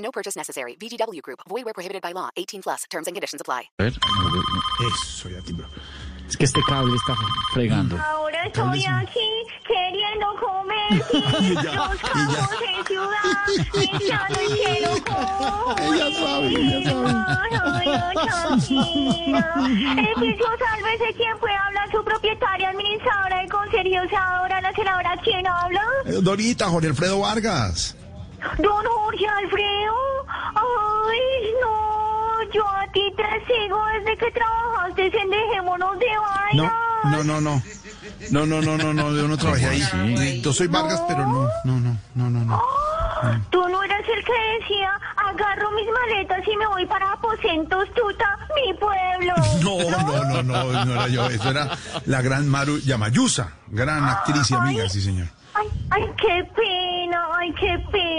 No purchase necessary. VGW Group. Void where prohibited by law. 18 plus. Terms and conditions apply. A ver, Eso, ya timbró. es que este cable está fregando. Ahora estoy aquí queriendo convertir los cabos en ciudad, echando el cielo con Ella sabe, ella El piso sálvese quien puede hablar, su propietaria, administradora de conserjes, ahora la senadora, ¿quién habla? Eh, Dorita, Jorge Alfredo Vargas. Don Jorge Alfredo. Sigo desde que trabajaste en Dejémonos de No, Vaina. no, no, no. No, no, no, no, no, yo no trabajé ahí. Sí. Yo soy Vargas, pero no, no, no, no, no, no. Tú no eras el que decía, agarro mis maletas y me voy para Aposentos Tuta, mi pueblo. No, no, no, no, no era yo. Eso era la gran Maru Yamayusa, gran actriz y amiga, sí, señor. Ay, ay, qué pena, ay, qué pena,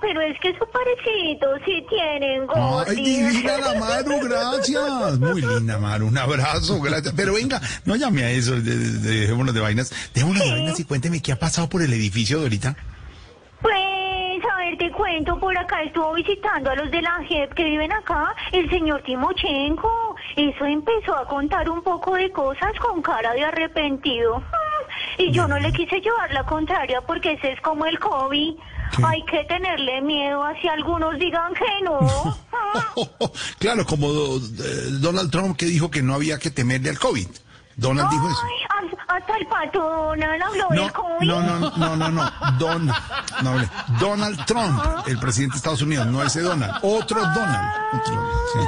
pero es que su parecito sí tienen Ay, gordis. divina la Maru, gracias. Muy linda, Maru, un abrazo, gracias. Pero venga, no llame a eso, de, de- de- dejémonos de vainas. Dejémonos de vainas y cuénteme qué ha pasado por el edificio, Dorita. Pues, a ver, te cuento, por acá estuvo visitando a los de la JEP que viven acá, el señor Timochenko. Eso empezó a contar un poco de cosas con cara de arrepentido. Y yo no le quise llevar la contraria porque ese es como el COVID. Hay que tenerle miedo a si algunos digan que no. Claro, como eh, Donald Trump que dijo que no había que temerle al COVID. Donald dijo eso. Donald habló No, no, no, no, no, no. Don, no hable. Donald Trump, el presidente de Estados Unidos, no ese Donald. Otro Donald. Otro, sí.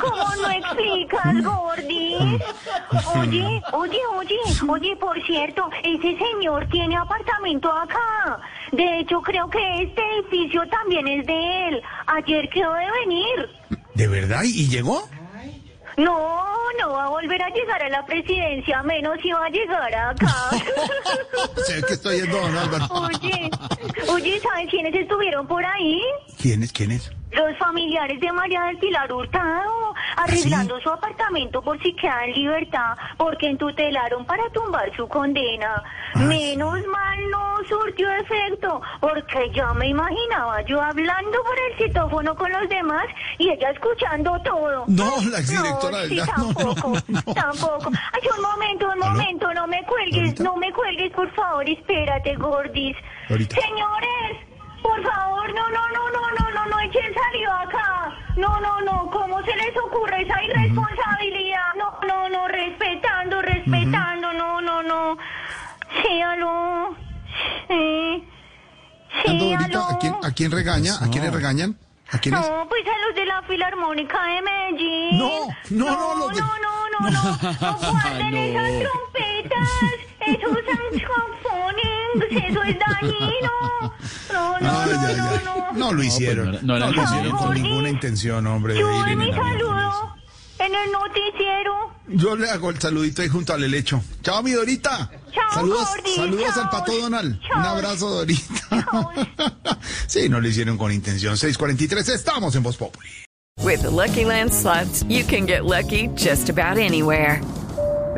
¿Cómo no explicas, Gordis? Oye, oye, oye, oye, por cierto, ese señor tiene apartamento acá. De hecho, creo que este edificio también es de él. Ayer quedó de venir. ¿De verdad? ¿Y llegó? No, no va a volver a llegar a la presidencia, menos si va a llegar acá. Ve que estoy en Don Álvaro. Oye, oye, ¿sabes quiénes estuvieron por ahí? ¿Quién es? ¿Quién es? Los familiares de María del Pilar Hurtado, arreglando su apartamento por si queda en libertad, porque entutelaron para tumbar su condena. Menos mal no surtió efecto, porque ya me imaginaba yo hablando por el citófono con los demás y ella escuchando todo. No, la exdirectora no, del sí, gas, no, no, tampoco, no. tampoco. Ay, un momento, un ¿Aló? momento, no me cuelgues, ¿Ahorita? no me cuelgues, por favor, espérate, Gordis. Ahorita. Señores, por favor, no, no, no, no, no, no, no echen salió acá. No, no, no, irresponsabilidad? No, no, no, respetando, respetando, no, no, no. Sí, aló. Sí. Sí, aló. ¿a quién, ¿a quién regaña? ¿A quién le regañan? ¿A quiénes? No, pues a los de la Filarmónica de Medellín. No, no, no, no, los de- no, no, no, no, no guarden No. esas trompetas, esos saxofones, eso es dañino. No, no, Ah, no, ya, no, ya. no. No lo hicieron. no era- no era lo hicieron con Jordi. ninguna intención, hombre. de Yo ir doy en mi avión. saludo en el noticiero. Yo le hago el saludito ahí junto al helecho. Chao, mi Dorita. Chao, saludos, Gordi, saludos chao. al pato Donald. Chao. Un abrazo, Dorita. Chao. sí, no lo hicieron con intención. 643, estamos en Voz Populi. With the Lucky Land slots, you can get lucky just about anywhere.